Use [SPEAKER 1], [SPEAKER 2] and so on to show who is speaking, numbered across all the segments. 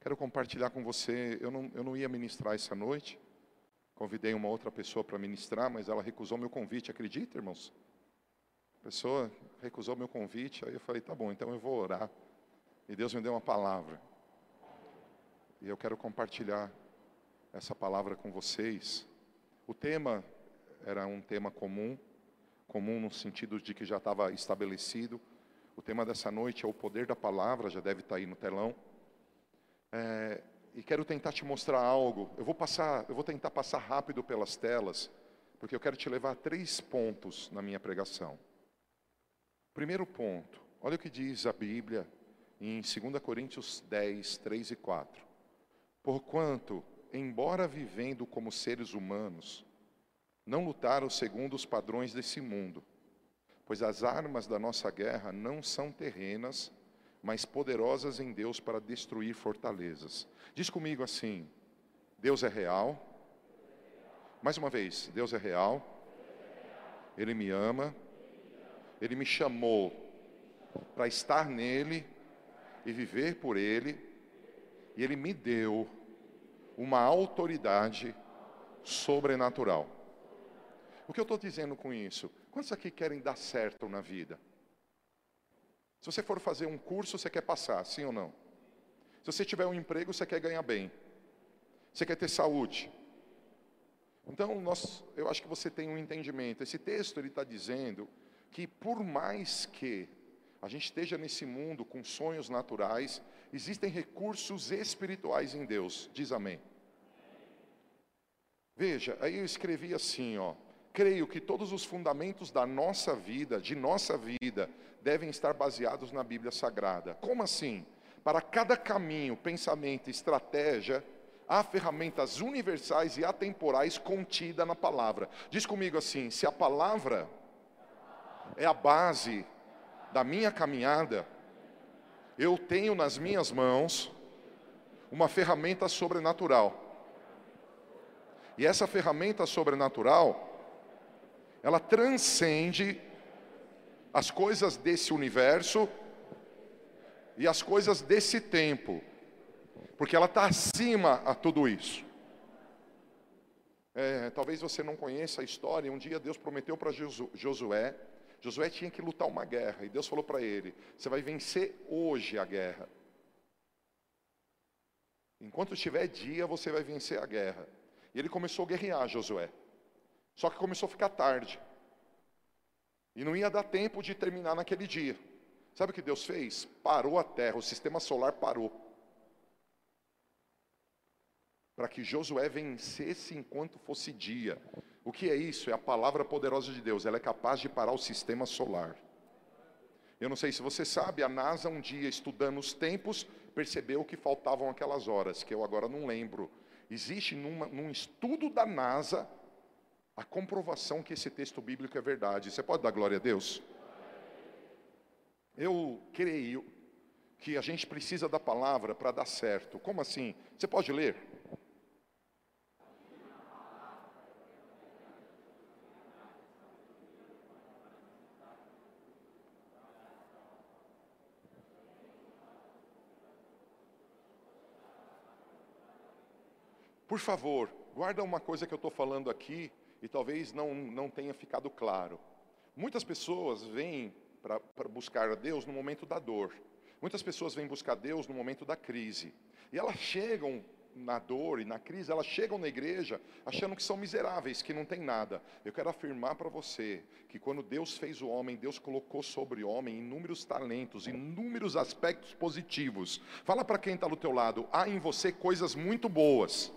[SPEAKER 1] Quero compartilhar com você. Eu não, eu não ia ministrar essa noite. Convidei uma outra pessoa para ministrar, mas ela recusou meu convite. Acredita, irmãos? A pessoa recusou meu convite. Aí eu falei: tá bom, então eu vou orar. E Deus me deu uma palavra. E eu quero compartilhar essa palavra com vocês. O tema era um tema comum, comum no sentido de que já estava estabelecido. O tema dessa noite é o poder da palavra, já deve estar aí no telão. É, e quero tentar te mostrar algo. Eu vou passar, eu vou tentar passar rápido pelas telas, porque eu quero te levar a três pontos na minha pregação. Primeiro ponto, olha o que diz a Bíblia em 2 Coríntios 10, 3 e 4. Porquanto, embora vivendo como seres humanos, não lutaram segundo os padrões desse mundo, pois as armas da nossa guerra não são terrenas, mas poderosas em Deus para destruir fortalezas. Diz comigo assim: Deus é real. Mais uma vez, Deus é real. Ele me ama. Ele me chamou para estar nele e viver por ele. E ele me deu uma autoridade sobrenatural. O que eu estou dizendo com isso? Quantos aqui querem dar certo na vida? Se você for fazer um curso, você quer passar, sim ou não? Se você tiver um emprego, você quer ganhar bem. Você quer ter saúde. Então, nós, eu acho que você tem um entendimento. Esse texto ele está dizendo que por mais que a gente esteja nesse mundo com sonhos naturais, existem recursos espirituais em Deus. Diz amém. Veja, aí eu escrevi assim, ó. Creio que todos os fundamentos da nossa vida, de nossa vida, devem estar baseados na Bíblia Sagrada. Como assim? Para cada caminho, pensamento, estratégia, há ferramentas universais e atemporais contidas na palavra. Diz comigo assim: se a palavra é a base da minha caminhada, eu tenho nas minhas mãos uma ferramenta sobrenatural. E essa ferramenta sobrenatural, ela transcende as coisas desse universo e as coisas desse tempo, porque ela está acima a tudo isso. É, talvez você não conheça a história. Um dia Deus prometeu para Josué, Josué tinha que lutar uma guerra, e Deus falou para ele: Você vai vencer hoje a guerra. Enquanto estiver dia, você vai vencer a guerra. E ele começou a guerrear, Josué. Só que começou a ficar tarde. E não ia dar tempo de terminar naquele dia. Sabe o que Deus fez? Parou a terra, o sistema solar parou. Para que Josué vencesse enquanto fosse dia. O que é isso? É a palavra poderosa de Deus. Ela é capaz de parar o sistema solar. Eu não sei se você sabe, a NASA um dia estudando os tempos percebeu que faltavam aquelas horas, que eu agora não lembro. Existe numa, num estudo da NASA a comprovação que esse texto bíblico é verdade. Você pode dar glória a Deus? Eu creio que a gente precisa da palavra para dar certo. Como assim? Você pode ler? Por favor, guarda uma coisa que eu estou falando aqui e talvez não, não tenha ficado claro. Muitas pessoas vêm para buscar a Deus no momento da dor. Muitas pessoas vêm buscar Deus no momento da crise. E elas chegam na dor e na crise, elas chegam na igreja achando que são miseráveis, que não tem nada. Eu quero afirmar para você que quando Deus fez o homem, Deus colocou sobre o homem inúmeros talentos, inúmeros aspectos positivos. Fala para quem está do teu lado, há em você coisas muito boas.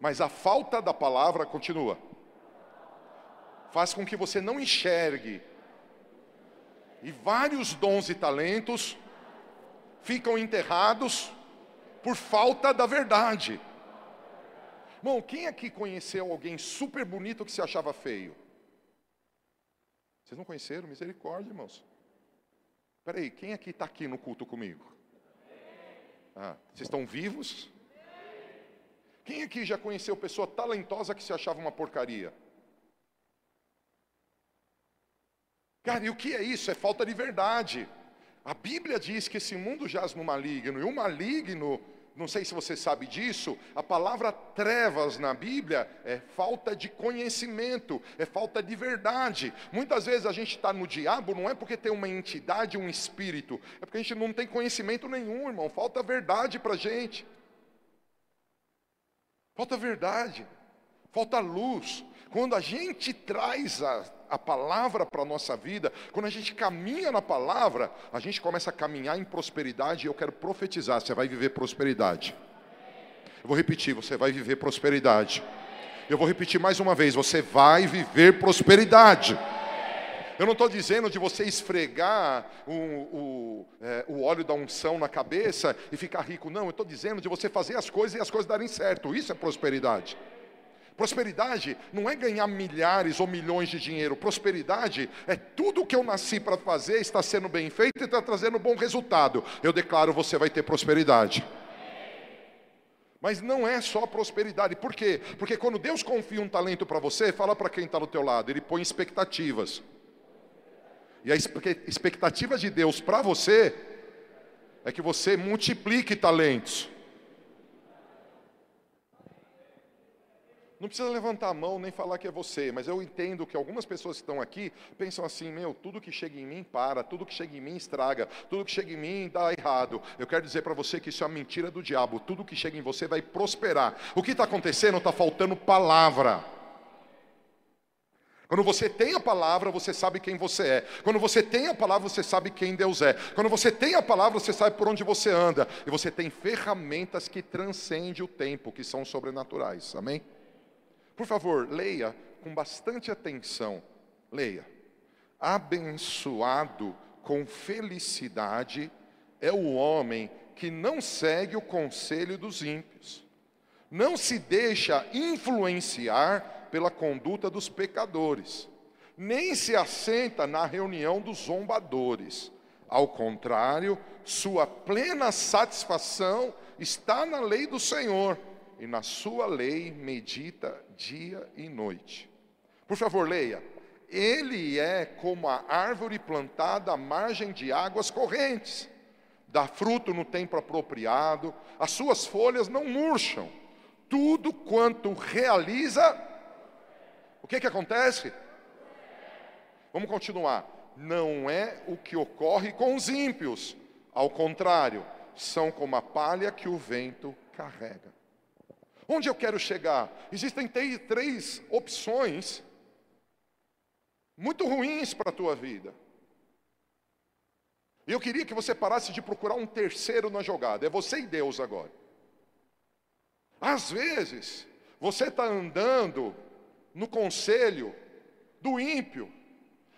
[SPEAKER 1] Mas a falta da palavra continua. Faz com que você não enxergue. E vários dons e talentos ficam enterrados por falta da verdade. Bom, quem aqui conheceu alguém super bonito que se achava feio? Vocês não conheceram? Misericórdia, irmãos. Espera aí, quem aqui está aqui no culto comigo? Ah, vocês estão vivos? Quem aqui já conheceu pessoa talentosa que se achava uma porcaria? Cara, e o que é isso? É falta de verdade. A Bíblia diz que esse mundo jaz no maligno, e o maligno, não sei se você sabe disso, a palavra trevas na Bíblia é falta de conhecimento, é falta de verdade. Muitas vezes a gente está no diabo, não é porque tem uma entidade, um espírito, é porque a gente não tem conhecimento nenhum, irmão, falta verdade para a gente. Falta verdade, falta luz. Quando a gente traz a, a palavra para a nossa vida, quando a gente caminha na palavra, a gente começa a caminhar em prosperidade e eu quero profetizar: você vai viver prosperidade. Eu vou repetir: você vai viver prosperidade. Eu vou repetir mais uma vez: você vai viver prosperidade. Eu não estou dizendo de você esfregar o, o, é, o, óleo da unção na cabeça e ficar rico. Não, eu estou dizendo de você fazer as coisas e as coisas darem certo. Isso é prosperidade. Prosperidade não é ganhar milhares ou milhões de dinheiro. Prosperidade é tudo o que eu nasci para fazer está sendo bem feito e está trazendo bom resultado. Eu declaro você vai ter prosperidade. Mas não é só prosperidade. Por quê? Porque quando Deus confia um talento para você, fala para quem está do teu lado, Ele põe expectativas. E a expectativa de Deus para você é que você multiplique talentos. Não precisa levantar a mão nem falar que é você, mas eu entendo que algumas pessoas que estão aqui pensam assim: meu, tudo que chega em mim para, tudo que chega em mim estraga, tudo que chega em mim dá errado. Eu quero dizer para você que isso é uma mentira do diabo, tudo que chega em você vai prosperar. O que está acontecendo? Está faltando palavra. Quando você tem a palavra, você sabe quem você é. Quando você tem a palavra, você sabe quem Deus é. Quando você tem a palavra, você sabe por onde você anda. E você tem ferramentas que transcendem o tempo, que são sobrenaturais. Amém? Por favor, leia com bastante atenção. Leia. Abençoado com felicidade é o homem que não segue o conselho dos ímpios, não se deixa influenciar pela conduta dos pecadores, nem se assenta na reunião dos zombadores. Ao contrário, sua plena satisfação está na lei do Senhor, e na sua lei medita dia e noite. Por favor, leia. Ele é como a árvore plantada à margem de águas correntes, dá fruto no tempo apropriado, as suas folhas não murcham, tudo quanto realiza o que, que acontece? Vamos continuar. Não é o que ocorre com os ímpios, ao contrário, são como a palha que o vento carrega. Onde eu quero chegar? Existem três opções muito ruins para a tua vida. E eu queria que você parasse de procurar um terceiro na jogada. É você e Deus agora. Às vezes, você está andando no conselho do ímpio.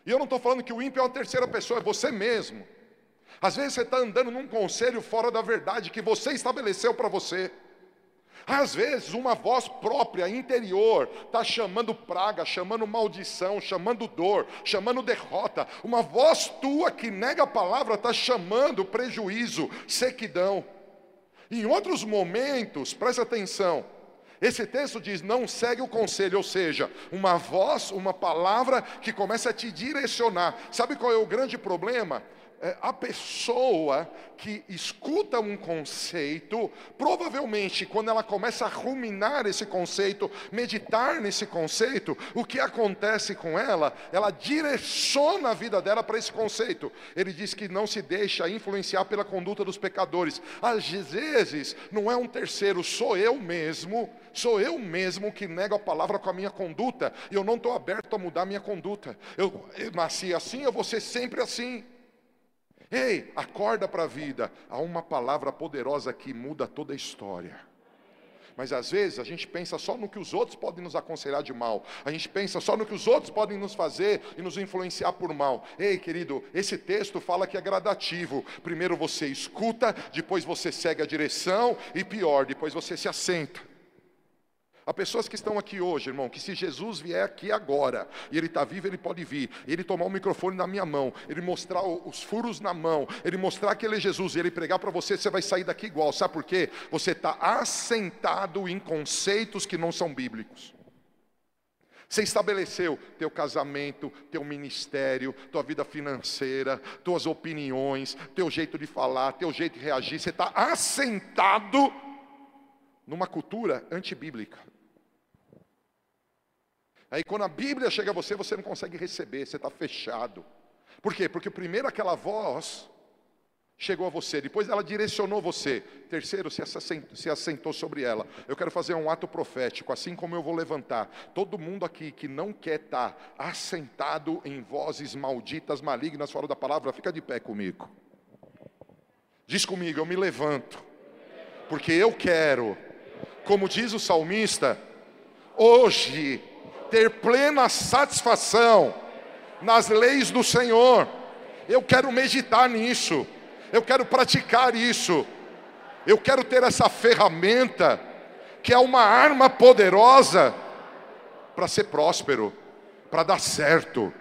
[SPEAKER 1] E eu não estou falando que o ímpio é uma terceira pessoa, é você mesmo. Às vezes você está andando num conselho fora da verdade que você estabeleceu para você. Às vezes, uma voz própria, interior, está chamando praga, chamando maldição, chamando dor, chamando derrota. Uma voz tua que nega a palavra está chamando prejuízo, sequidão. Em outros momentos, presta atenção, esse texto diz: não segue o conselho, ou seja, uma voz, uma palavra que começa a te direcionar. Sabe qual é o grande problema? é, a pessoa que escuta um conceito, provavelmente quando ela começa a ruminar esse conceito, meditar nesse conceito, o que acontece com ela? Ela direciona a vida dela para esse conceito. Ele diz que não se deixa influenciar pela conduta dos pecadores. Às vezes, não é um terceiro, sou eu mesmo, sou eu mesmo que nego a palavra com a minha conduta, e eu não estou aberto a mudar a minha conduta. Eu, eu nasci assim, eu vou ser sempre assim. Ei, acorda para a vida. Há uma palavra poderosa que muda toda a história. Mas às vezes a gente pensa só no que os outros podem nos aconselhar de mal. A gente pensa só no que os outros podem nos fazer e nos influenciar por mal. Ei, querido, esse texto fala que é gradativo. Primeiro você escuta, depois você segue a direção e pior, depois você se assenta. Há pessoas que estão aqui hoje, irmão, que se Jesus vier aqui agora, e Ele está vivo, Ele pode vir, Ele tomar o microfone na minha mão, Ele mostrar os furos na mão, Ele mostrar que Ele é Jesus, e Ele pregar para você, você vai sair daqui igual. Sabe por quê? Você está assentado em conceitos que não são bíblicos. Você estabeleceu teu casamento, teu ministério, tua vida financeira, tuas opiniões, teu jeito de falar, teu jeito de reagir. Você está assentado numa cultura antibíblica. Aí quando a Bíblia chega a você, você não consegue receber, você está fechado. Por quê? Porque primeiro aquela voz chegou a você, depois ela direcionou você. Terceiro, se assentou, se assentou sobre ela. Eu quero fazer um ato profético, assim como eu vou levantar. Todo mundo aqui que não quer estar assentado em vozes malditas, malignas, fora da palavra, fica de pé comigo. Diz comigo, eu me levanto, porque eu quero, como diz o salmista, hoje ter plena satisfação nas leis do Senhor. Eu quero meditar nisso, eu quero praticar isso, eu quero ter essa ferramenta, que é uma arma poderosa para ser próspero, para dar certo,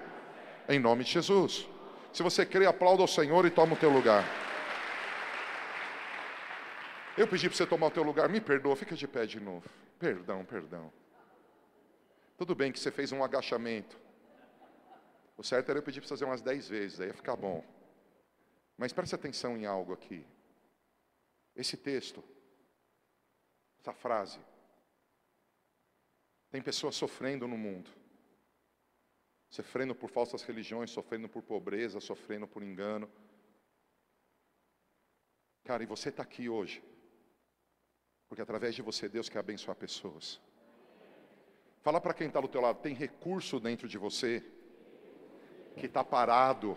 [SPEAKER 1] em nome de Jesus. Se você crê, aplauda ao Senhor e toma o teu lugar. Eu pedi para você tomar o teu lugar, me perdoa, fica de pé de novo. Perdão, perdão. Tudo bem que você fez um agachamento. O certo era eu pedir para fazer umas dez vezes, aí ia ficar bom. Mas preste atenção em algo aqui. Esse texto, essa frase, tem pessoas sofrendo no mundo. Sofrendo por falsas religiões, sofrendo por pobreza, sofrendo por engano. Cara, e você está aqui hoje, porque através de você Deus quer abençoar pessoas. Fala para quem está do teu lado, tem recurso dentro de você que está parado,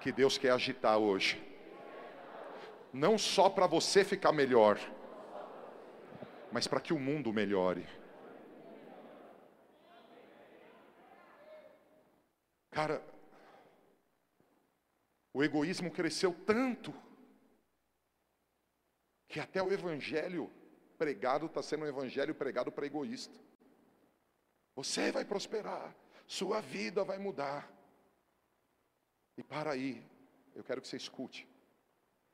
[SPEAKER 1] que Deus quer agitar hoje. Não só para você ficar melhor, mas para que o mundo melhore. Cara, o egoísmo cresceu tanto que até o evangelho pregado está sendo um evangelho pregado para egoísta. Você vai prosperar, sua vida vai mudar. E para aí, eu quero que você escute.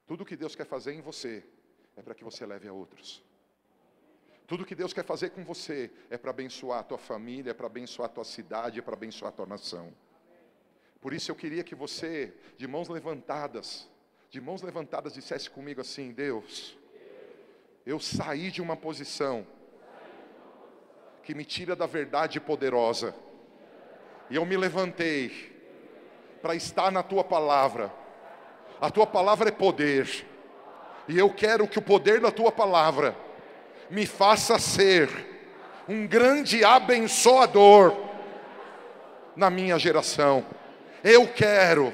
[SPEAKER 1] Tudo que Deus quer fazer em você é para que você leve a outros. Tudo que Deus quer fazer com você é para abençoar a tua família, é para abençoar a tua cidade, é para abençoar a tua nação. Por isso eu queria que você, de mãos levantadas, de mãos levantadas, dissesse comigo assim: Deus, eu saí de uma posição que me tira da verdade poderosa. E eu me levantei para estar na tua palavra. A tua palavra é poder. E eu quero que o poder da tua palavra me faça ser um grande abençoador na minha geração. Eu quero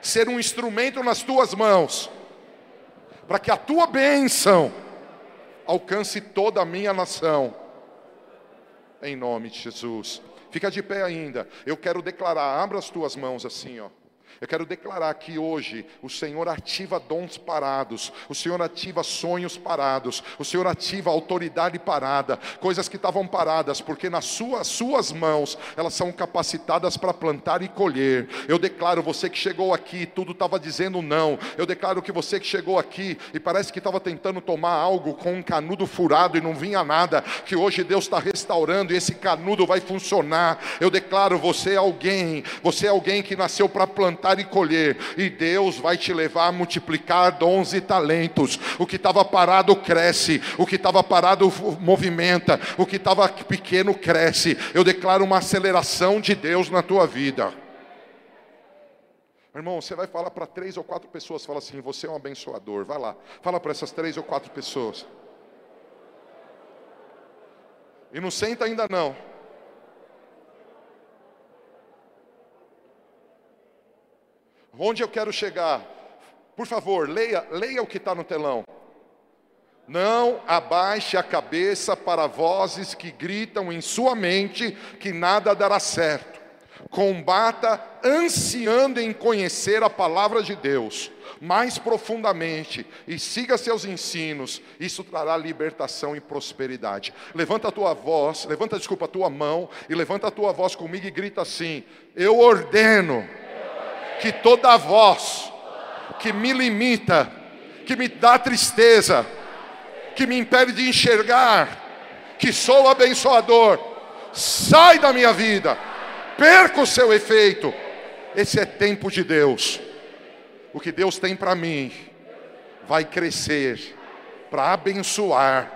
[SPEAKER 1] ser um instrumento nas tuas mãos, para que a tua bênção alcance toda a minha nação em nome de Jesus. Fica de pé ainda. Eu quero declarar, abra as tuas mãos assim, ó. Eu quero declarar que hoje o Senhor ativa dons parados, o Senhor ativa sonhos parados, o Senhor ativa autoridade parada, coisas que estavam paradas, porque nas suas, suas mãos elas são capacitadas para plantar e colher. Eu declaro você que chegou aqui, tudo estava dizendo não. Eu declaro que você que chegou aqui e parece que estava tentando tomar algo com um canudo furado e não vinha nada, que hoje Deus está restaurando e esse canudo vai funcionar. Eu declaro você é alguém, você é alguém que nasceu para plantar plantar e colher, e Deus vai te levar a multiplicar dons e talentos. O que estava parado cresce, o que estava parado movimenta, o que estava pequeno cresce. Eu declaro uma aceleração de Deus na tua vida. Irmão, você vai falar para três ou quatro pessoas, fala assim: você é um abençoador. Vai lá, fala para essas três ou quatro pessoas. E não senta ainda não. Onde eu quero chegar? Por favor, leia, leia o que está no telão. Não abaixe a cabeça para vozes que gritam em sua mente que nada dará certo. Combata ansiando em conhecer a palavra de Deus mais profundamente e siga seus ensinos. Isso trará libertação e prosperidade. Levanta a tua voz, levanta, desculpa, a tua mão e levanta a tua voz comigo e grita assim: Eu ordeno que toda voz que me limita, que me dá tristeza, que me impede de enxergar, que sou abençoador, sai da minha vida, perca o seu efeito. Esse é tempo de Deus. O que Deus tem para mim vai crescer para abençoar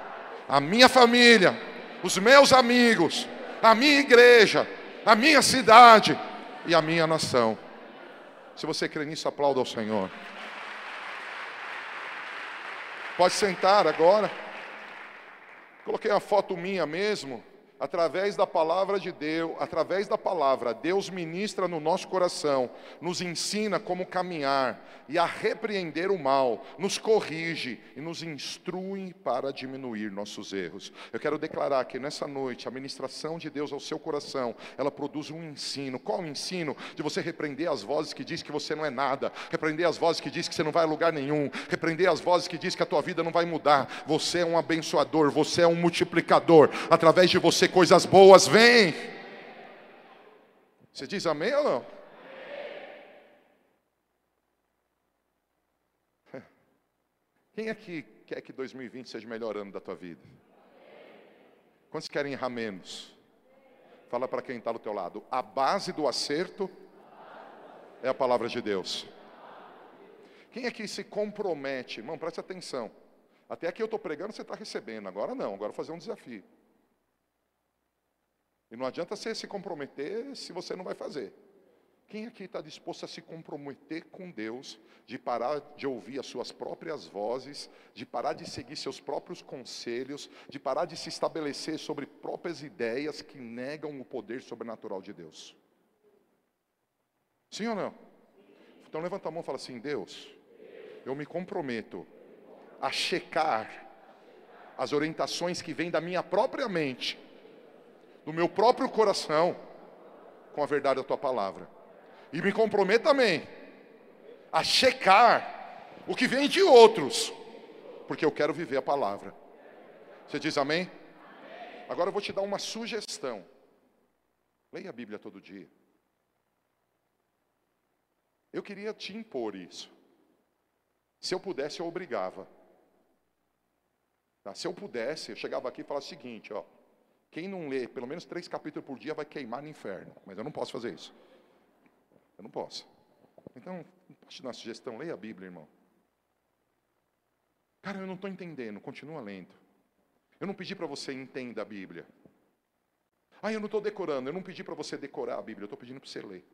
[SPEAKER 1] a minha família, os meus amigos, a minha igreja, a minha cidade e a minha nação. Se você crê nisso, aplauda ao Senhor. Pode sentar agora. Coloquei uma foto minha mesmo através da palavra de Deus, através da palavra, Deus ministra no nosso coração, nos ensina como caminhar e a repreender o mal, nos corrige e nos instrui para diminuir nossos erros. Eu quero declarar que nessa noite a ministração de Deus ao seu coração, ela produz um ensino. Qual o ensino? De você repreender as vozes que diz que você não é nada, repreender as vozes que diz que você não vai a lugar nenhum, repreender as vozes que diz que a tua vida não vai mudar. Você é um abençoador, você é um multiplicador. Através de você coisas boas vêm. Você diz amém ou não? Quem aqui quer que 2020 seja o melhor ano da tua vida? Quantos querem errar menos? Fala para quem está do teu lado. A base do acerto é a palavra de Deus. Quem aqui se compromete? Irmão, preste atenção. Até aqui eu estou pregando, você está recebendo. Agora não, agora vou fazer um desafio. E não adianta você se comprometer se você não vai fazer. Quem aqui está disposto a se comprometer com Deus, de parar de ouvir as suas próprias vozes, de parar de seguir seus próprios conselhos, de parar de se estabelecer sobre próprias ideias que negam o poder sobrenatural de Deus? Sim ou não? Então levanta a mão e fala assim: Deus, eu me comprometo a checar as orientações que vêm da minha própria mente do meu próprio coração com a verdade da tua palavra. E me comprometo também a checar o que vem de outros, porque eu quero viver a palavra. Você diz amém? Agora eu vou te dar uma sugestão. Leia a Bíblia todo dia. Eu queria te impor isso. Se eu pudesse, eu obrigava. Tá? Se eu pudesse, eu chegava aqui e falava o seguinte, ó. Quem não lê pelo menos três capítulos por dia vai queimar no inferno. Mas eu não posso fazer isso. Eu não posso. Então, posso te dar uma sugestão? Leia a Bíblia, irmão. Cara, eu não estou entendendo. Continua lendo. Eu não pedi para você entender a Bíblia. Ah, eu não estou decorando. Eu não pedi para você decorar a Bíblia. Eu estou pedindo para você ler.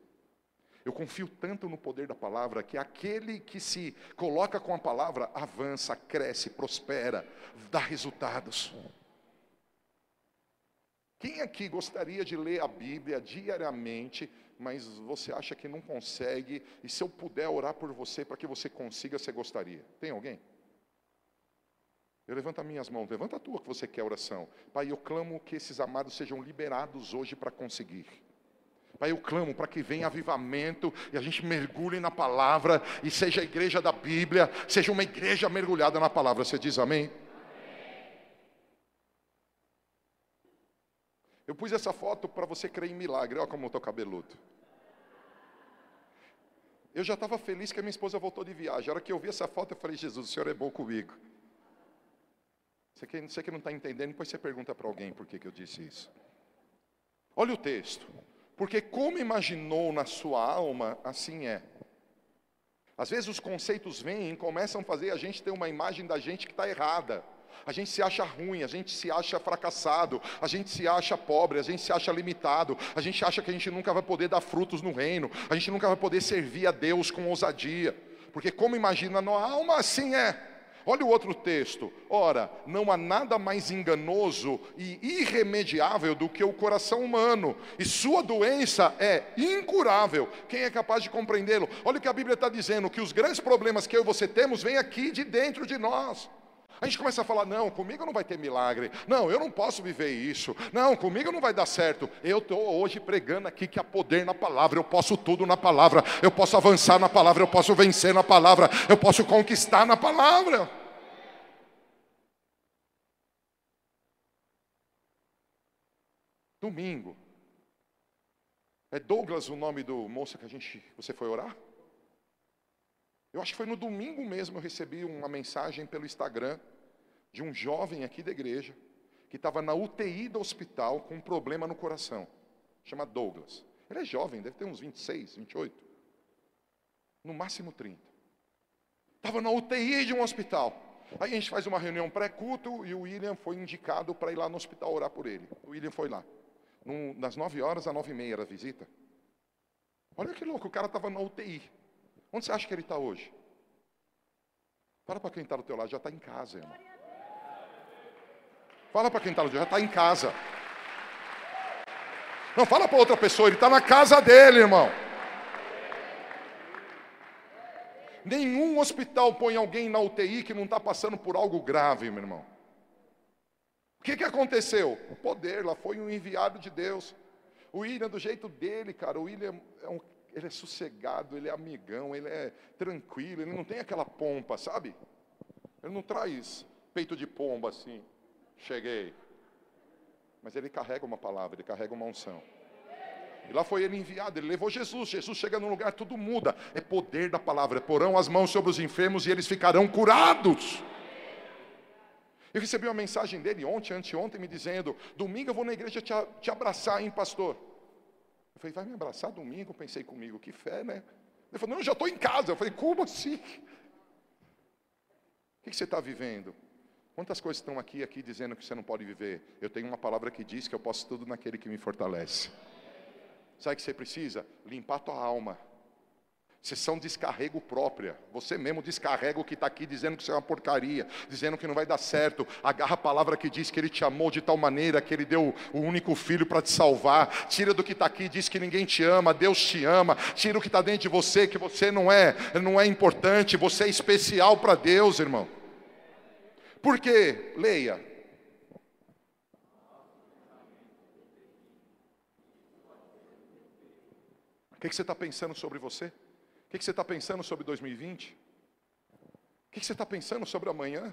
[SPEAKER 1] Eu confio tanto no poder da palavra que aquele que se coloca com a palavra avança, cresce, prospera, dá resultados. Quem aqui gostaria de ler a Bíblia diariamente, mas você acha que não consegue, e se eu puder orar por você para que você consiga, você gostaria? Tem alguém? Eu levanto as minhas mãos, levanta a tua que você quer oração. Pai, eu clamo que esses amados sejam liberados hoje para conseguir. Pai, eu clamo para que venha avivamento e a gente mergulhe na palavra e seja a igreja da Bíblia, seja uma igreja mergulhada na palavra. Você diz amém? Eu pus essa foto para você crer em milagre. Olha como eu estou cabeludo. Eu já estava feliz que a minha esposa voltou de viagem. A hora que eu vi essa foto, eu falei: Jesus, o Senhor é bom comigo. Você que, você que não está entendendo, depois você pergunta para alguém por que, que eu disse isso. Olha o texto. Porque como imaginou na sua alma, assim é. Às vezes os conceitos vêm e começam a fazer a gente ter uma imagem da gente que está errada. A gente se acha ruim, a gente se acha fracassado, a gente se acha pobre, a gente se acha limitado, a gente acha que a gente nunca vai poder dar frutos no reino, a gente nunca vai poder servir a Deus com ousadia, porque como imagina na alma, assim é. Olha o outro texto. Ora, não há nada mais enganoso e irremediável do que o coração humano, e sua doença é incurável. Quem é capaz de compreendê-lo? Olha o que a Bíblia está dizendo: que os grandes problemas que eu e você temos vêm aqui de dentro de nós. A gente começa a falar: não, comigo não vai ter milagre, não, eu não posso viver isso, não, comigo não vai dar certo. Eu estou hoje pregando aqui que há poder na palavra, eu posso tudo na palavra, eu posso avançar na palavra, eu posso vencer na palavra, eu posso conquistar na palavra. Domingo. É Douglas o nome do moço que a gente, você foi orar? Eu acho que foi no domingo mesmo eu recebi uma mensagem pelo Instagram de um jovem aqui da igreja que estava na UTI do hospital com um problema no coração. Chama Douglas. Ele é jovem, deve ter uns 26, 28. No máximo 30. Estava na UTI de um hospital. Aí a gente faz uma reunião pré-culto e o William foi indicado para ir lá no hospital orar por ele. O William foi lá. Num, das 9 horas às 9 e meia era a visita. Olha que louco, o cara estava na UTI. Onde você acha que ele está hoje? Fala para quem está do teu lado, já está em casa, irmão. Fala para quem está do teu lado, já está em casa. Não, fala para outra pessoa, ele está na casa dele, irmão. Nenhum hospital põe alguém na UTI que não está passando por algo grave, meu irmão. O que, que aconteceu? O poder lá foi um enviado de Deus. O William, do jeito dele, cara, o William é um, ele é sossegado, ele é amigão, ele é tranquilo, ele não tem aquela pompa, sabe? Ele não traz peito de pomba assim, cheguei. Mas ele carrega uma palavra, ele carrega uma unção. E lá foi ele enviado, ele levou Jesus. Jesus chega num lugar, tudo muda. É poder da palavra. Porão as mãos sobre os enfermos e eles ficarão curados. Eu recebi uma mensagem dele ontem, anteontem, me dizendo: Domingo eu vou na igreja te, te abraçar, hein, pastor? Eu falei: Vai me abraçar domingo? Pensei comigo: Que fé, né? Ele falou: Não, eu já estou em casa. Eu falei: Como assim? O que, você está vivendo? Quantas coisas estão aqui aqui dizendo que você não pode viver? Eu tenho uma palavra que diz que eu posso tudo naquele que me fortalece. Sabe o que você precisa? Limpar a tua alma. Sessão descarrego própria. Você mesmo descarrega o que está aqui dizendo que isso é uma porcaria, dizendo que não vai dar certo. Agarra a palavra que diz que Ele te amou de tal maneira que Ele deu o único filho para te salvar. Tira do que está aqui, diz que ninguém te ama, Deus te ama. Tira o que está dentro de você, que você não é, não é importante, você é especial para Deus, irmão. Por quê? Leia. O que, que você está pensando sobre você? Que, que você está pensando sobre 2020? O que, que você está pensando sobre amanhã?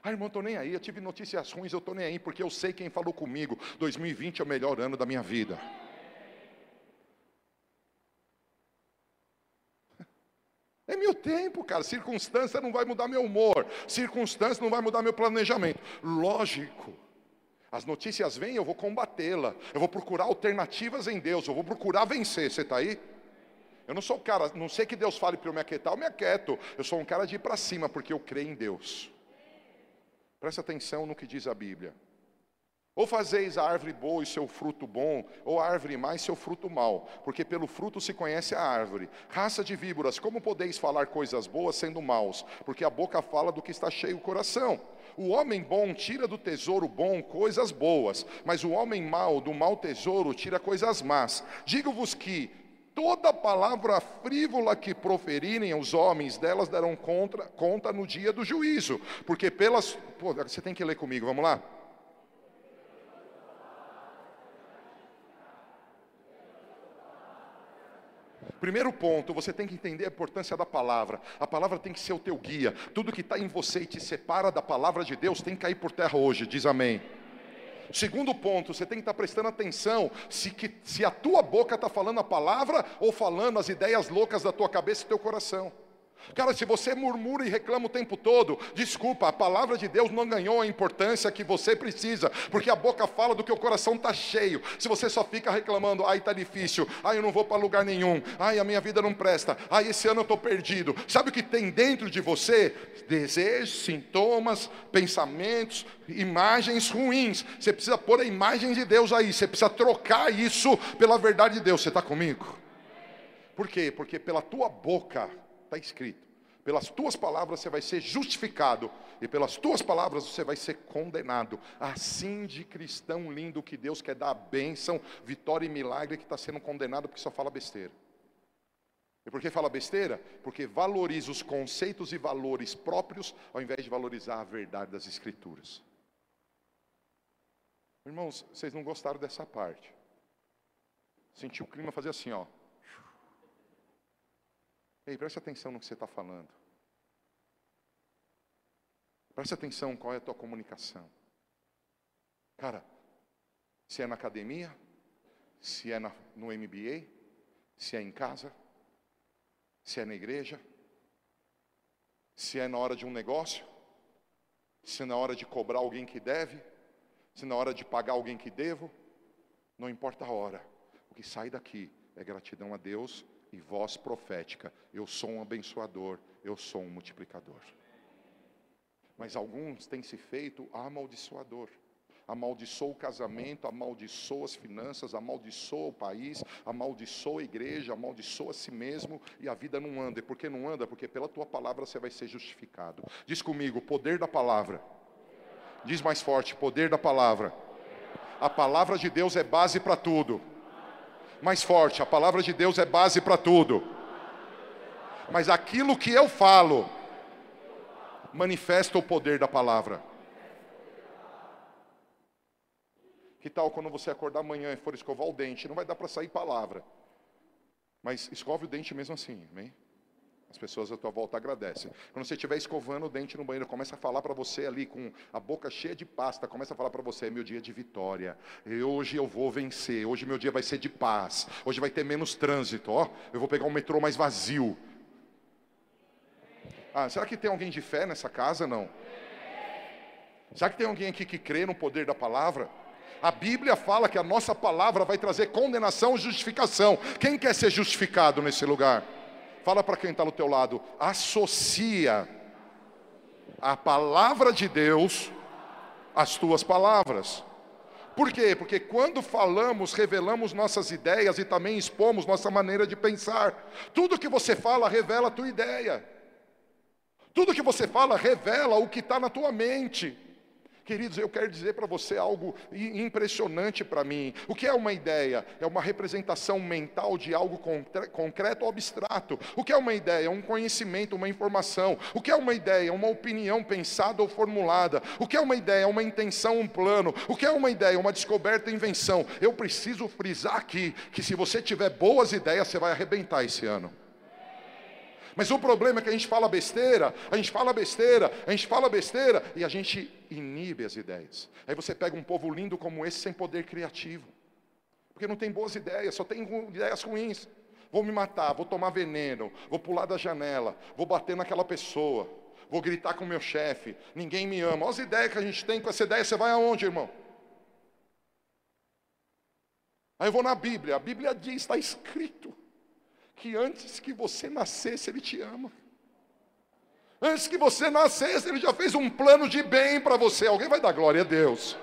[SPEAKER 1] Ah, irmão, estou nem aí, eu tive notícias ruins, eu estou nem aí, porque eu sei quem falou comigo. 2020 é o melhor ano da minha vida. É meu tempo, cara. Circunstância não vai mudar meu humor. Circunstância não vai mudar meu planejamento. Lógico. As notícias vêm, eu vou combatê-la. Eu vou procurar alternativas em Deus. Eu vou procurar vencer. Você está aí? Eu não sou o cara, não sei que Deus fale para eu me aquietar, eu me aquieto. Eu sou um cara de ir para cima, porque eu creio em Deus. Presta atenção no que diz a Bíblia. Ou fazeis a árvore boa e seu fruto bom, ou a árvore má e seu fruto mau, porque pelo fruto se conhece a árvore. Raça de víboras, como podeis falar coisas boas sendo maus? Porque a boca fala do que está cheio o coração. O homem bom tira do tesouro bom coisas boas, mas o homem mau do mau tesouro tira coisas más. Digo-vos que toda palavra frívola que proferirem os homens, delas darão conta, conta no dia do juízo, porque pelas. Pô, você tem que ler comigo, vamos lá? Primeiro ponto, você tem que entender a importância da palavra. A palavra tem que ser o teu guia. Tudo que está em você e te separa da palavra de Deus tem que cair por terra hoje. Diz amém. Segundo ponto, você tem que estar prestando atenção se, que, se a tua boca está falando a palavra ou falando as ideias loucas da tua cabeça e teu coração. Cara, se você murmura e reclama o tempo todo, desculpa, a palavra de Deus não ganhou a importância que você precisa, porque a boca fala do que o coração está cheio. Se você só fica reclamando, ai, está difícil, ai, eu não vou para lugar nenhum, ai, a minha vida não presta, ai, esse ano eu estou perdido. Sabe o que tem dentro de você? Desejos, sintomas, pensamentos, imagens ruins. Você precisa pôr a imagem de Deus aí, você precisa trocar isso pela verdade de Deus. Você está comigo? Por quê? Porque pela tua boca está escrito. Pelas tuas palavras você vai ser justificado, e pelas tuas palavras você vai ser condenado. Assim de cristão lindo que Deus quer dar a bênção, vitória e milagre que está sendo condenado porque só fala besteira. E por que fala besteira? Porque valoriza os conceitos e valores próprios ao invés de valorizar a verdade das Escrituras. Irmãos, vocês não gostaram dessa parte. Senti o clima fazer assim, ó. Ei, preste atenção no que você está falando. Preste atenção qual é a tua comunicação. Cara, se é na academia, se é na, no MBA, se é em casa, se é na igreja, se é na hora de um negócio, se é na hora de cobrar alguém que deve, Se na hora de pagar alguém que devo, não importa a hora. O que sai daqui é gratidão a Deus e voz profética. Eu sou um abençoador, eu sou um multiplicador. Mas alguns têm se feito amaldiçoador. Amaldiçoa o casamento, amaldiçoa as finanças, amaldiçoa o país, amaldiçoa a igreja, amaldiçoa a si mesmo e a vida não anda. E por que não anda? Porque pela tua palavra você vai ser justificado. Diz comigo, poder da palavra. Diz mais forte, poder da palavra. A palavra de Deus é base para tudo. Mais forte, a palavra de Deus é base para tudo. Mas aquilo que eu falo manifesta o poder da palavra. Que tal quando você acordar amanhã e for escovar o dente? Não vai dar para sair palavra. Mas escove o dente mesmo assim, amém? As pessoas à tua volta agradecem. Quando você estiver escovando o dente no banheiro, começa a falar para você ali com a boca cheia de pasta, começa a falar para você, é meu dia de vitória. E hoje eu vou vencer. Hoje meu dia vai ser de paz. Hoje vai ter menos trânsito, ó. Eu vou pegar um metrô mais vazio. Ah, será que tem alguém de fé nessa casa? Não. Será que tem alguém aqui que crê no poder da palavra? A Bíblia fala que a nossa palavra vai trazer condenação e justificação. Quem quer ser justificado nesse lugar? Fala para quem está no teu lado. Associa a palavra de Deus às tuas palavras. Por quê? Porque quando falamos, revelamos nossas ideias e também expomos nossa maneira de pensar. Tudo que você fala revela a tua ideia. Tudo que você fala revela o que está na tua mente. Queridos, eu quero dizer para você algo impressionante para mim. O que é uma ideia? É uma representação mental de algo concreto ou abstrato. O que é uma ideia? É um conhecimento, uma informação. O que é uma ideia? É uma opinião pensada ou formulada. O que é uma ideia? É uma intenção, um plano. O que é uma ideia? Uma descoberta, invenção. Eu preciso frisar aqui que se você tiver boas ideias, você vai arrebentar esse ano. Mas o problema é que a gente fala besteira, a gente fala besteira, a gente fala besteira e a gente inibe as ideias. Aí você pega um povo lindo como esse sem poder criativo. Porque não tem boas ideias, só tem ideias ruins. Vou me matar, vou tomar veneno, vou pular da janela, vou bater naquela pessoa, vou gritar com o meu chefe, ninguém me ama. Olha as ideias que a gente tem com essa ideia, você vai aonde, irmão? Aí eu vou na Bíblia, a Bíblia diz, está escrito que antes que você nascesse, Ele te ama. Antes que você nascesse, Ele já fez um plano de bem para você. Alguém vai dar glória a Deus.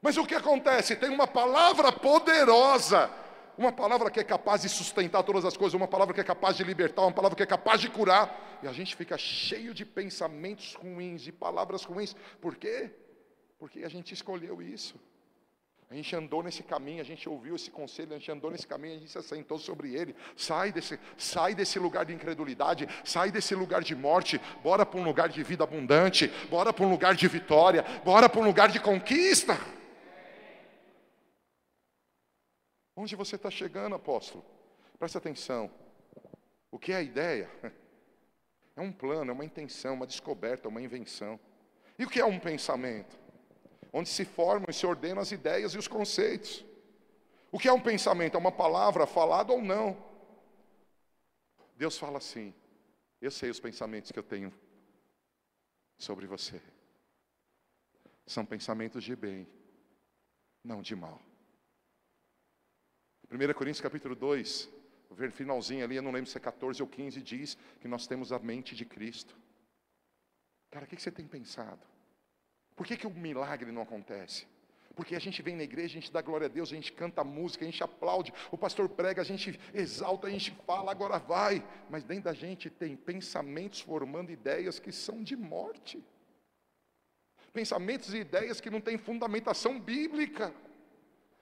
[SPEAKER 1] Mas o que acontece? Tem uma palavra poderosa, uma palavra que é capaz de sustentar todas as coisas, uma palavra que é capaz de libertar, uma palavra que é capaz de curar, e a gente fica cheio de pensamentos ruins, de palavras ruins. Por quê? Porque a gente escolheu isso. A gente andou nesse caminho, a gente ouviu esse conselho, a gente andou nesse caminho, a gente se assentou sobre ele. Sai desse, sai desse lugar de incredulidade, sai desse lugar de morte, bora para um lugar de vida abundante, bora para um lugar de vitória, bora para um lugar de conquista. Onde você está chegando, apóstolo? Presta atenção. O que é a ideia? É um plano, é uma intenção, uma descoberta, uma invenção. E o que é um pensamento? Onde se formam e se ordenam as ideias e os conceitos. O que é um pensamento? É uma palavra falada ou não. Deus fala assim: Eu sei os pensamentos que eu tenho sobre você. São pensamentos de bem, não de mal. 1 Coríntios capítulo 2, finalzinho ali, eu não lembro se é 14 ou 15, diz que nós temos a mente de Cristo. Cara, o que você tem pensado? Por que, que o milagre não acontece? Porque a gente vem na igreja, a gente dá glória a Deus, a gente canta música, a gente aplaude, o pastor prega, a gente exalta, a gente fala, agora vai. Mas dentro da gente tem pensamentos formando ideias que são de morte. Pensamentos e ideias que não têm fundamentação bíblica.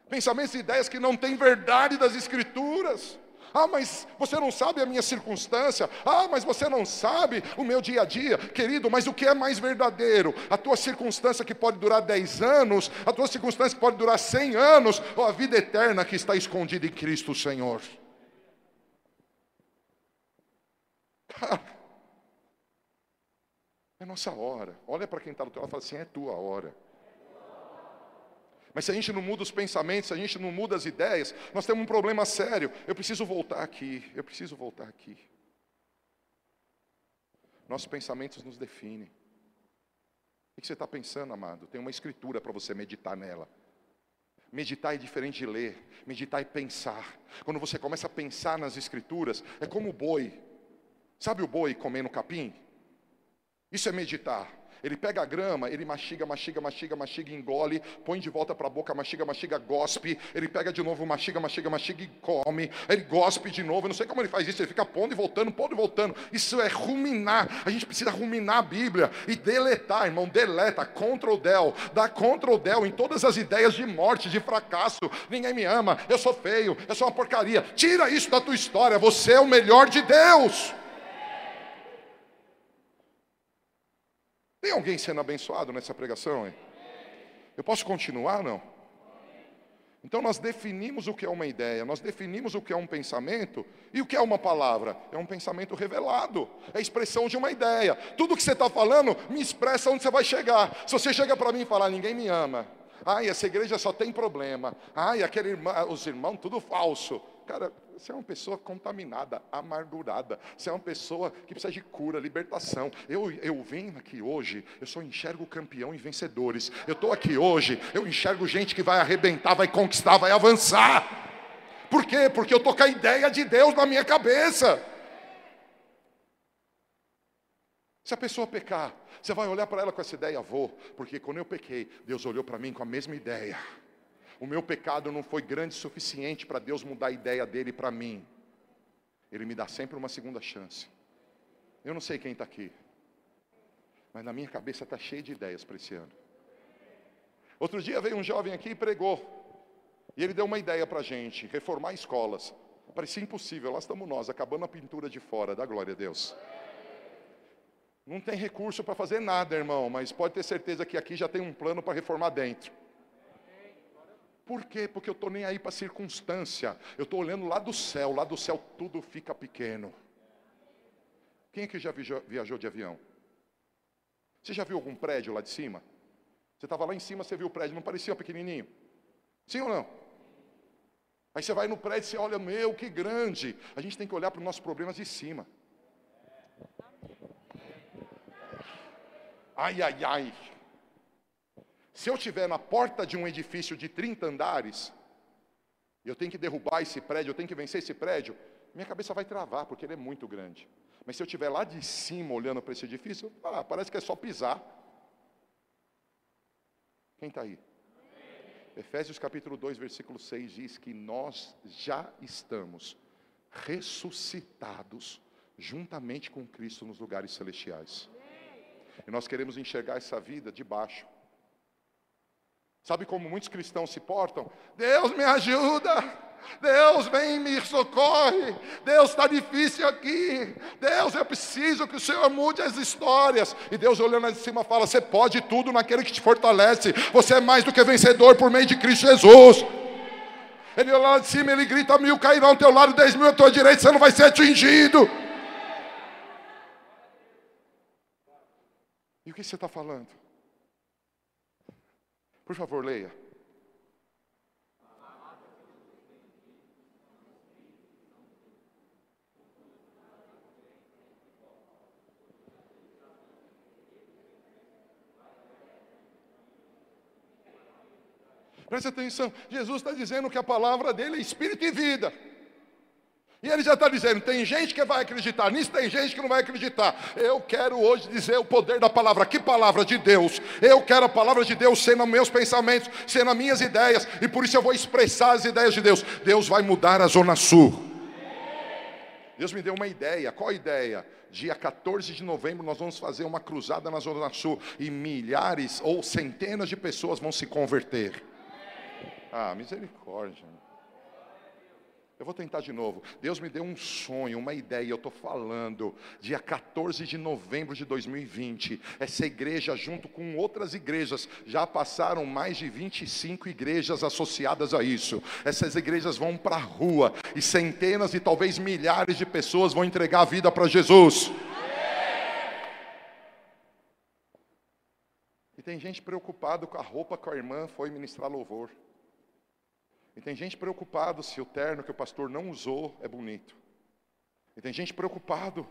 [SPEAKER 1] Pensamentos e ideias que não têm verdade das Escrituras. Ah, mas você não sabe a minha circunstância. Ah, mas você não sabe o meu dia a dia. Querido, mas o que é mais verdadeiro? A tua circunstância que pode durar 10 anos, a tua circunstância que pode durar 100 anos, ou a vida eterna que está escondida em Cristo Senhor? É nossa hora. Olha para quem está do teu lado e fala assim: é tua hora. Mas se a gente não muda os pensamentos, se a gente não muda as ideias, nós temos um problema sério. Eu preciso voltar aqui, eu preciso voltar aqui. Nossos pensamentos nos definem. O que você está pensando, amado? Tem uma escritura para você meditar nela. Meditar é diferente de ler, meditar é pensar. Quando você começa a pensar nas escrituras, é como o boi. Sabe o boi comendo capim? Isso é meditar. Ele pega a grama, ele mastiga, mastiga, mastiga, mastiga, engole, põe de volta para a boca, mastiga, mastiga, gospe. Ele pega de novo, mastiga, mastiga, mastiga e come. Ele gospe de novo. Eu não sei como ele faz isso. Ele fica pondo e voltando, pondo e voltando. Isso é ruminar. A gente precisa ruminar a Bíblia e deletar, irmão. Deleta, control del, dá control del em todas as ideias de morte, de fracasso. Ninguém me ama. Eu sou feio. Eu sou uma porcaria. Tira isso da tua história. Você é o melhor de Deus. Tem alguém sendo abençoado nessa pregação? Hein? Eu posso continuar, não? Então nós definimos o que é uma ideia, nós definimos o que é um pensamento e o que é uma palavra. É um pensamento revelado, é a expressão de uma ideia. Tudo que você está falando me expressa onde você vai chegar. Se você chega para mim e falar, ninguém me ama, ai, essa igreja só tem problema, ai, aquele irmão, os irmãos, tudo falso. Cara, você é uma pessoa contaminada, amargurada. Você é uma pessoa que precisa de cura, libertação. Eu, eu venho aqui hoje, eu só enxergo campeão e vencedores. Eu estou aqui hoje, eu enxergo gente que vai arrebentar, vai conquistar, vai avançar. Por quê? Porque eu estou com a ideia de Deus na minha cabeça. Se a pessoa pecar, você vai olhar para ela com essa ideia, vou, porque quando eu pequei, Deus olhou para mim com a mesma ideia. O meu pecado não foi grande o suficiente para Deus mudar a ideia dele para mim. Ele me dá sempre uma segunda chance. Eu não sei quem está aqui, mas na minha cabeça está cheio de ideias para esse ano. Outro dia veio um jovem aqui e pregou. E ele deu uma ideia para a gente: reformar escolas. Parecia impossível, lá estamos nós, acabando a pintura de fora, da glória a Deus. Não tem recurso para fazer nada, irmão, mas pode ter certeza que aqui já tem um plano para reformar dentro. Por quê? Porque eu estou nem aí para circunstância. Eu estou olhando lá do céu. Lá do céu tudo fica pequeno. Quem é que já viajou de avião? Você já viu algum prédio lá de cima? Você estava lá em cima, você viu o prédio, não parecia pequenininho? Sim ou não? Aí você vai no prédio e você olha, meu, que grande. A gente tem que olhar para os nossos problemas de cima. Ai, ai, ai. Se eu estiver na porta de um edifício de 30 andares, eu tenho que derrubar esse prédio, eu tenho que vencer esse prédio, minha cabeça vai travar, porque ele é muito grande. Mas se eu estiver lá de cima olhando para esse edifício, ah, parece que é só pisar. Quem está aí? Efésios capítulo 2, versículo 6 diz que nós já estamos ressuscitados juntamente com Cristo nos lugares celestiais. E nós queremos enxergar essa vida de baixo. Sabe como muitos cristãos se portam? Deus me ajuda. Deus vem me socorre. Deus está difícil aqui. Deus, eu preciso que o Senhor mude as histórias. E Deus olhando lá de cima fala: Você pode tudo naquele que te fortalece. Você é mais do que vencedor por meio de Cristo Jesus. Ele olha lá de cima, ele grita: Mil cairão ao teu lado, dez mil à tua direita, você não vai ser atingido. E o que você está falando? Por favor, leia. Preste atenção, Jesus está dizendo que a palavra dele é espírito e vida. E ele já está dizendo: tem gente que vai acreditar nisso, tem gente que não vai acreditar. Eu quero hoje dizer o poder da palavra. Que palavra de Deus? Eu quero a palavra de Deus ser nos meus pensamentos, ser nas minhas ideias, e por isso eu vou expressar as ideias de Deus. Deus vai mudar a Zona Sul. Deus me deu uma ideia. Qual ideia? Dia 14 de novembro nós vamos fazer uma cruzada na Zona Sul e milhares ou centenas de pessoas vão se converter. Ah, misericórdia. Eu vou tentar de novo. Deus me deu um sonho, uma ideia. Eu estou falando, dia 14 de novembro de 2020. Essa igreja, junto com outras igrejas, já passaram mais de 25 igrejas associadas a isso. Essas igrejas vão para a rua e centenas e talvez milhares de pessoas vão entregar a vida para Jesus. E tem gente preocupada com a roupa que a irmã foi ministrar louvor. E tem gente preocupado se o terno que o pastor não usou é bonito. E tem gente preocupado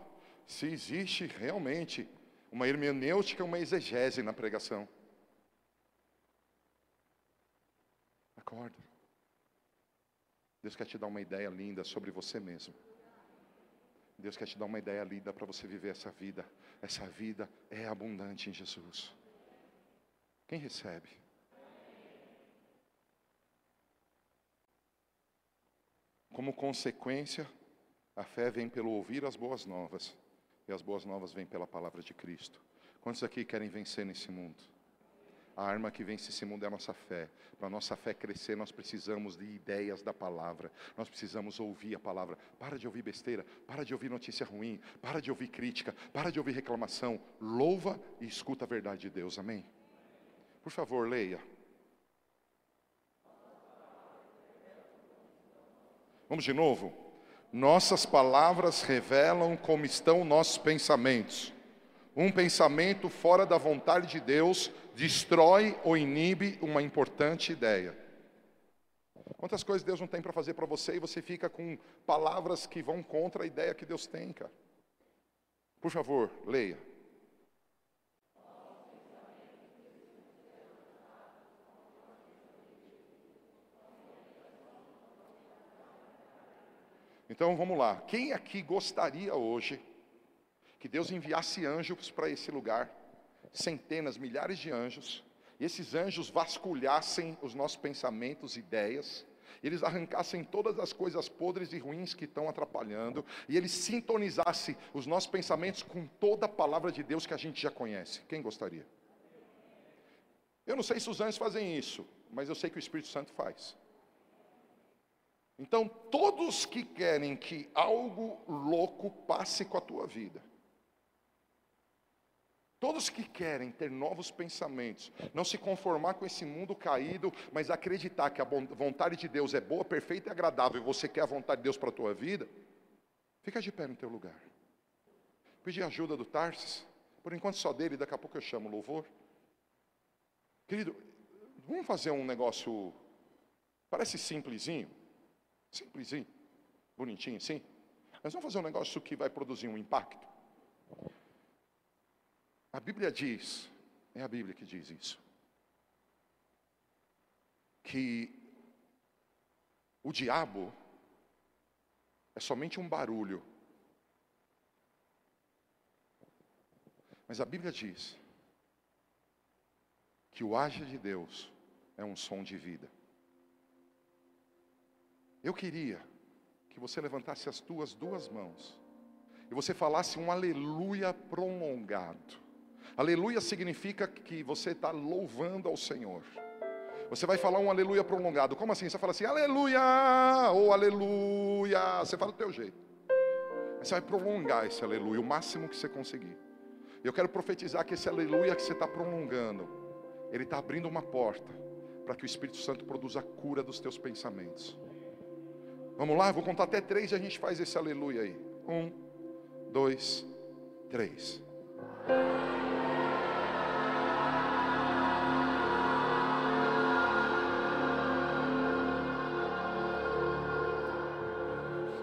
[SPEAKER 1] se existe realmente uma hermenêutica, uma exegese na pregação. Acorda. Deus quer te dar uma ideia linda sobre você mesmo. Deus quer te dar uma ideia linda para você viver essa vida. Essa vida é abundante em Jesus. Quem recebe? Como consequência, a fé vem pelo ouvir as boas novas, e as boas novas vêm pela palavra de Cristo. Quantos aqui querem vencer nesse mundo? A arma que vence esse mundo é a nossa fé. Para a nossa fé crescer, nós precisamos de ideias da palavra. Nós precisamos ouvir a palavra. Para de ouvir besteira, para de ouvir notícia ruim, para de ouvir crítica, para de ouvir reclamação. Louva e escuta a verdade de Deus. Amém? Por favor, leia. Vamos de novo? Nossas palavras revelam como estão nossos pensamentos. Um pensamento fora da vontade de Deus destrói ou inibe uma importante ideia. Quantas coisas Deus não tem para fazer para você e você fica com palavras que vão contra a ideia que Deus tem, cara? Por favor, leia. Então vamos lá. Quem aqui gostaria hoje que Deus enviasse anjos para esse lugar? Centenas, milhares de anjos. E esses anjos vasculhassem os nossos pensamentos, ideias, eles arrancassem todas as coisas podres e ruins que estão atrapalhando, e eles sintonizassem os nossos pensamentos com toda a palavra de Deus que a gente já conhece. Quem gostaria? Eu não sei se os anjos fazem isso, mas eu sei que o Espírito Santo faz. Então, todos que querem que algo louco passe com a tua vida, todos que querem ter novos pensamentos, não se conformar com esse mundo caído, mas acreditar que a vontade de Deus é boa, perfeita e agradável, e você quer a vontade de Deus para a tua vida, fica de pé no teu lugar. Pedir ajuda do Tarsis, por enquanto só dele, daqui a pouco eu chamo louvor. Querido, vamos fazer um negócio, parece simplesinho, Simplesinho, bonitinho assim. Mas vamos fazer um negócio que vai produzir um impacto. A Bíblia diz, é a Bíblia que diz isso, que o diabo é somente um barulho. Mas a Bíblia diz que o agir de Deus é um som de vida. Eu queria que você levantasse as tuas duas mãos e você falasse um aleluia prolongado. Aleluia significa que você está louvando ao Senhor. Você vai falar um aleluia prolongado. Como assim? Você fala assim, aleluia, ou aleluia. Você fala do teu jeito. Você vai prolongar esse aleluia, o máximo que você conseguir. Eu quero profetizar que esse aleluia que você está prolongando, ele está abrindo uma porta para que o Espírito Santo produza a cura dos teus pensamentos. Vamos lá, vou contar até três e a gente faz esse aleluia aí. Um, dois, três.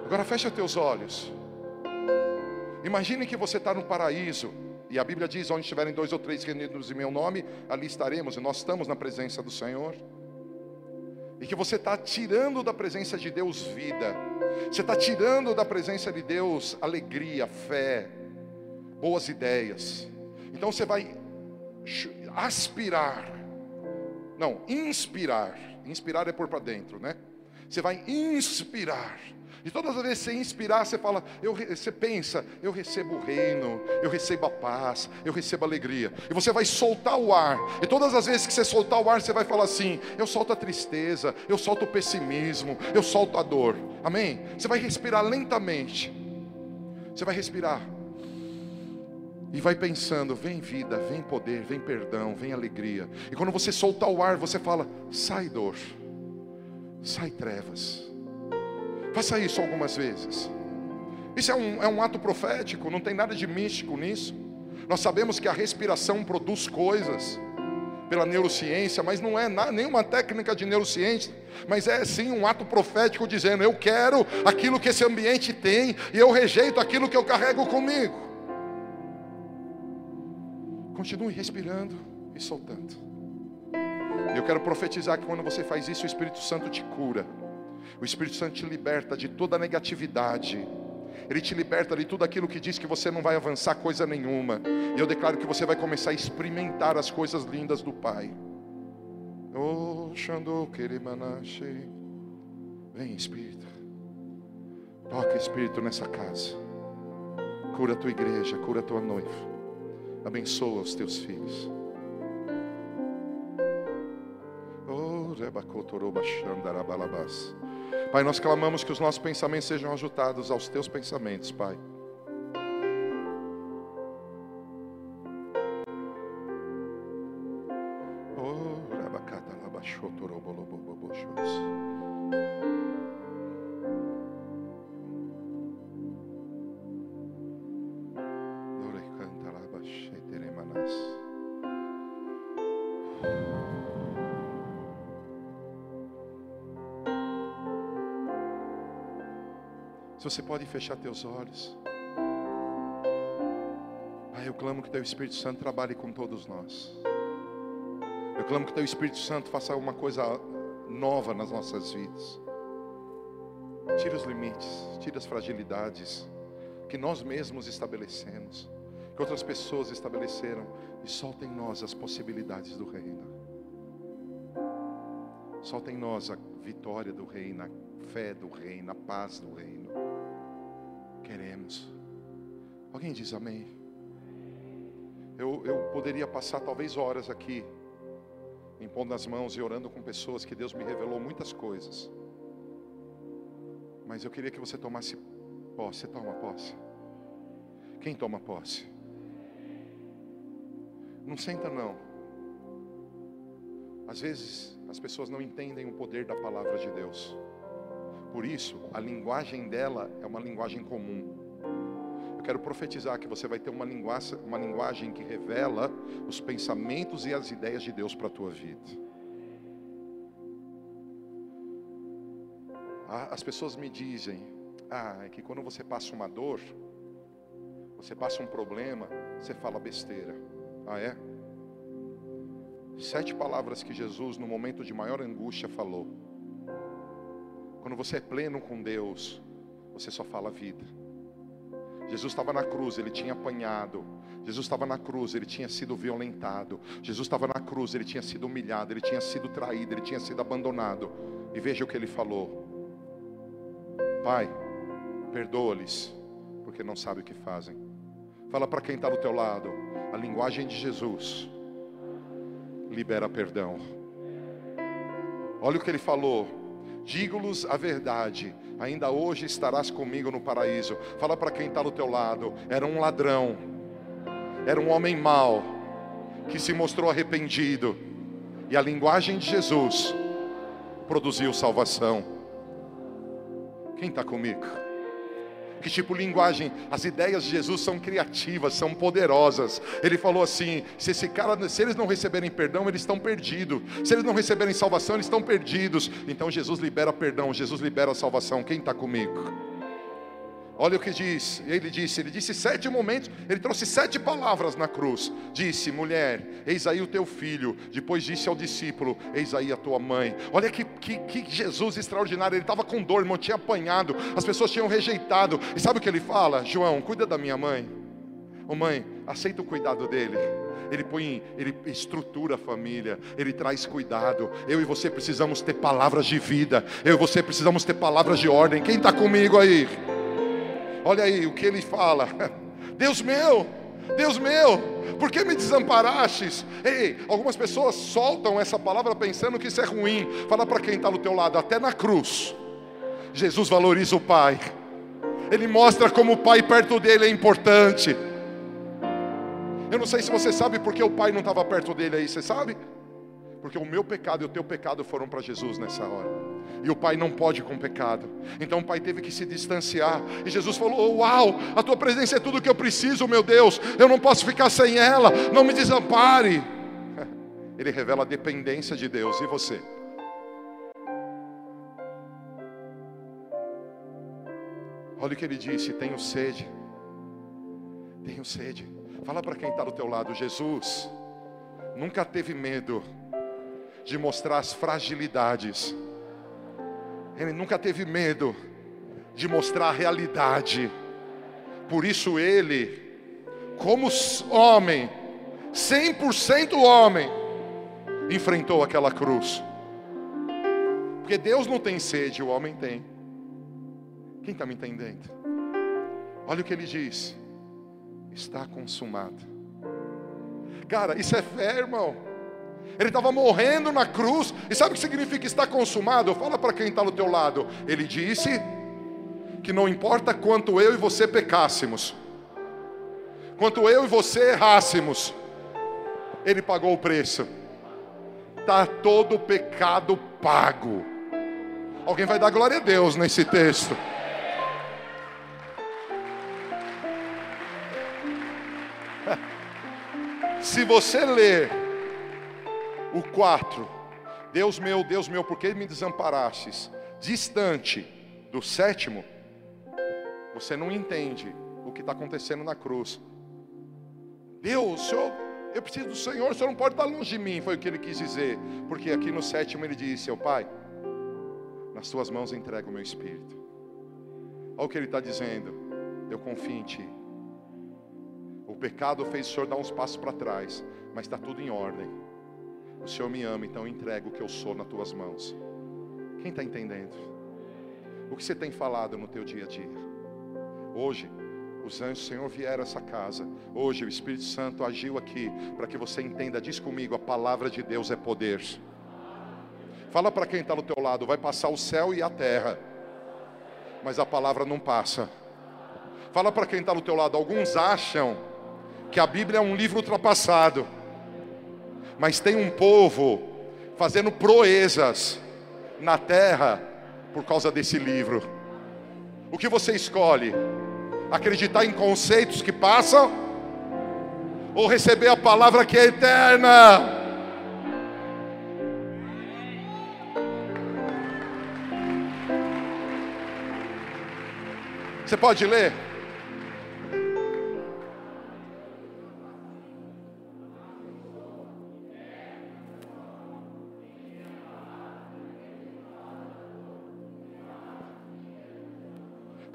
[SPEAKER 1] Agora fecha teus olhos. Imagine que você está no paraíso. E a Bíblia diz: onde estiverem dois ou três reunidos em meu nome, ali estaremos. E nós estamos na presença do Senhor e que você está tirando da presença de Deus vida, você está tirando da presença de Deus alegria, fé, boas ideias. Então você vai aspirar, não, inspirar. Inspirar é pôr para dentro, né? Você vai inspirar e todas as vezes que você inspirar, você fala, eu, você pensa, eu recebo o reino, eu recebo a paz, eu recebo a alegria. E você vai soltar o ar. E todas as vezes que você soltar o ar, você vai falar assim: eu solto a tristeza, eu solto o pessimismo, eu solto a dor. Amém? Você vai respirar lentamente. Você vai respirar. E vai pensando, vem vida, vem poder, vem perdão, vem alegria. E quando você soltar o ar, você fala: sai dor, sai trevas, Faça isso algumas vezes. Isso é um, é um ato profético, não tem nada de místico nisso. Nós sabemos que a respiração produz coisas pela neurociência, mas não é nada, nenhuma técnica de neurociência, mas é sim um ato profético dizendo: eu quero aquilo que esse ambiente tem e eu rejeito aquilo que eu carrego comigo. Continue respirando e soltando. Eu quero profetizar que quando você faz isso, o Espírito Santo te cura. O Espírito Santo te liberta de toda negatividade. Ele te liberta de tudo aquilo que diz que você não vai avançar coisa nenhuma. E eu declaro que você vai começar a experimentar as coisas lindas do Pai. Oh. Vem, Espírito. Toca, Espírito, nessa casa. Cura a tua igreja, cura a tua noiva. Abençoa os teus filhos. Pai, nós clamamos que os nossos pensamentos sejam ajustados aos teus pensamentos, Pai. Você pode fechar teus olhos. Pai, eu clamo que Teu Espírito Santo trabalhe com todos nós. Eu clamo que Teu Espírito Santo faça uma coisa nova nas nossas vidas. Tira os limites, tira as fragilidades que nós mesmos estabelecemos, que outras pessoas estabeleceram e solta em nós as possibilidades do reino. Solta em nós a vitória do reino, a fé do reino, a paz do reino queremos. Alguém diz amém? Eu, eu poderia passar talvez horas aqui, impondo as mãos e orando com pessoas que Deus me revelou muitas coisas. Mas eu queria que você tomasse posse. Você toma posse? Quem toma posse? Não senta não. Às vezes as pessoas não entendem o poder da palavra de Deus. Por isso, a linguagem dela é uma linguagem comum. Eu quero profetizar que você vai ter uma linguagem, uma linguagem que revela os pensamentos e as ideias de Deus para a tua vida. As pessoas me dizem, ah, é que quando você passa uma dor, você passa um problema, você fala besteira. Ah, é? Sete palavras que Jesus, no momento de maior angústia, falou. Quando você é pleno com Deus, você só fala vida. Jesus estava na cruz, ele tinha apanhado. Jesus estava na cruz, ele tinha sido violentado. Jesus estava na cruz, ele tinha sido humilhado, ele tinha sido traído, ele tinha sido abandonado. E veja o que ele falou: Pai, perdoa-lhes, porque não sabem o que fazem. Fala para quem está do teu lado, a linguagem de Jesus libera perdão. Olha o que ele falou: Digo-lhes a verdade, ainda hoje estarás comigo no paraíso. Fala para quem está do teu lado: era um ladrão, era um homem mau, que se mostrou arrependido, e a linguagem de Jesus produziu salvação. Quem está comigo? Que tipo de linguagem? As ideias de Jesus são criativas, são poderosas. Ele falou assim: se esse cara, se eles não receberem perdão, eles estão perdidos. Se eles não receberem salvação, eles estão perdidos. Então Jesus libera perdão, Jesus libera salvação. Quem está comigo? Olha o que diz, ele disse, ele disse sete momentos, ele trouxe sete palavras na cruz. Disse, mulher, eis aí o teu filho. Depois disse ao discípulo, eis aí a tua mãe. Olha que, que, que Jesus extraordinário, ele estava com dor, irmão, tinha apanhado, as pessoas tinham rejeitado. E sabe o que ele fala? João, cuida da minha mãe. Ô oh, mãe, aceita o cuidado dele. Ele põe, ele estrutura a família, ele traz cuidado. Eu e você precisamos ter palavras de vida. Eu e você precisamos ter palavras de ordem. Quem está comigo aí? Olha aí o que ele fala: Deus meu, Deus meu, por que me desamparastes? Ei, algumas pessoas soltam essa palavra pensando que isso é ruim. Fala para quem está do teu lado, até na cruz, Jesus valoriza o Pai. Ele mostra como o Pai perto dele é importante. Eu não sei se você sabe porque o Pai não estava perto dele aí, você sabe? Porque o meu pecado e o teu pecado foram para Jesus nessa hora. E o pai não pode com pecado. Então o pai teve que se distanciar. E Jesus falou: Uau, a tua presença é tudo que eu preciso, meu Deus. Eu não posso ficar sem ela. Não me desampare. Ele revela a dependência de Deus. E você? Olha o que ele disse: Tenho sede. Tenho sede. Fala para quem está do teu lado, Jesus nunca teve medo de mostrar as fragilidades. Ele nunca teve medo de mostrar a realidade. Por isso ele, como homem, 100% homem, enfrentou aquela cruz. Porque Deus não tem sede, o homem tem. Quem está me entendendo? Olha o que ele diz: está consumado. Cara, isso é fé, irmão. Ele estava morrendo na cruz. E sabe o que significa estar consumado? Fala para quem está do teu lado. Ele disse que não importa quanto eu e você pecássemos, quanto eu e você errássemos, Ele pagou o preço. Está todo pecado pago. Alguém vai dar glória a Deus nesse texto. Se você ler o 4, Deus meu, Deus meu, por que me desamparastes? Distante do sétimo, você não entende o que está acontecendo na cruz. Deus, Senhor, eu preciso do Senhor, o Senhor não pode estar longe de mim, foi o que ele quis dizer. Porque aqui no sétimo ele disse: Seu Pai, nas tuas mãos entrego o meu espírito. Olha o que ele está dizendo: Eu confio em Ti. O pecado fez o Senhor dar uns passos para trás, mas está tudo em ordem. O Senhor me ama, então eu entrego o que eu sou nas tuas mãos. Quem está entendendo? O que você tem falado no teu dia a dia? Hoje, os anjos do Senhor vieram a essa casa. Hoje o Espírito Santo agiu aqui para que você entenda. Diz comigo: a palavra de Deus é poder. Fala para quem está do teu lado: vai passar o céu e a terra, mas a palavra não passa. Fala para quem está do teu lado: alguns acham que a Bíblia é um livro ultrapassado, mas tem um povo fazendo proezas na terra por causa desse livro. O que você escolhe? Acreditar em conceitos que passam ou receber a palavra que é eterna? Você pode ler?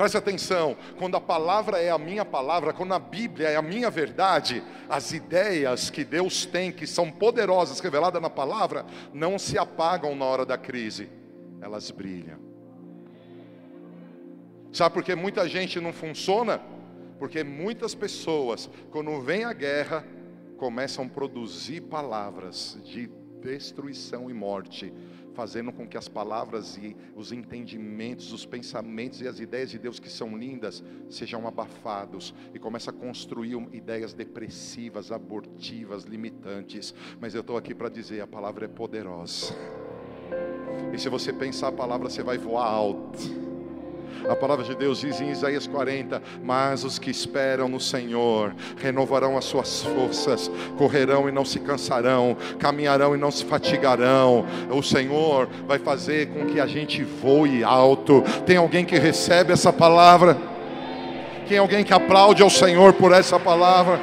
[SPEAKER 1] Preste atenção, quando a palavra é a minha palavra, quando a Bíblia é a minha verdade, as ideias que Deus tem, que são poderosas, reveladas na palavra, não se apagam na hora da crise, elas brilham. Sabe por que muita gente não funciona? Porque muitas pessoas, quando vem a guerra, começam a produzir palavras de destruição e morte fazendo com que as palavras e os entendimentos, os pensamentos e as ideias de Deus que são lindas sejam abafados e começa a construir ideias depressivas, abortivas, limitantes. Mas eu estou aqui para dizer: a palavra é poderosa. E se você pensar a palavra, você vai voar alto. A palavra de Deus diz em Isaías 40: Mas os que esperam no Senhor renovarão as suas forças, correrão e não se cansarão, caminharão e não se fatigarão. O Senhor vai fazer com que a gente voe alto. Tem alguém que recebe essa palavra? Tem alguém que aplaude ao Senhor por essa palavra?